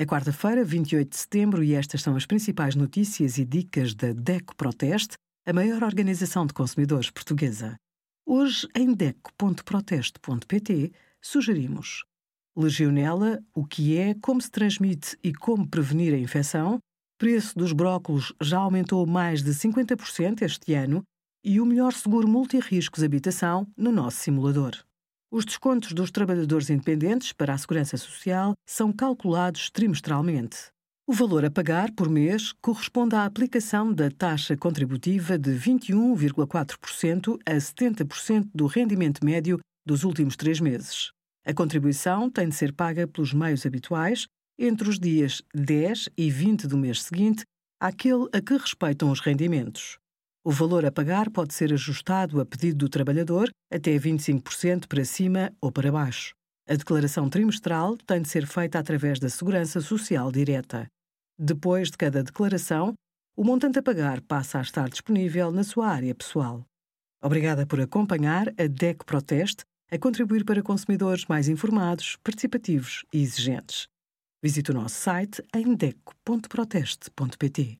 É quarta-feira, 28 de setembro, e estas são as principais notícias e dicas da DECO Proteste, a maior organização de consumidores portuguesa. Hoje, em DECO.proteste.pt, sugerimos Legionela, o que é, como se transmite e como prevenir a infecção, preço dos brócolos já aumentou mais de 50% este ano e o melhor seguro multirriscos habitação no nosso simulador. Os descontos dos trabalhadores independentes para a Segurança Social são calculados trimestralmente. O valor a pagar por mês corresponde à aplicação da taxa contributiva de 21,4% a 70% do rendimento médio dos últimos três meses. A contribuição tem de ser paga pelos meios habituais entre os dias 10 e 20 do mês seguinte àquele a que respeitam os rendimentos. O valor a pagar pode ser ajustado a pedido do trabalhador até 25% para cima ou para baixo. A declaração trimestral tem de ser feita através da Segurança Social Direta. Depois de cada declaração, o montante a pagar passa a estar disponível na sua área pessoal. Obrigada por acompanhar a DEC Proteste a contribuir para consumidores mais informados, participativos e exigentes. Visite o nosso site em deco.proteste.pt.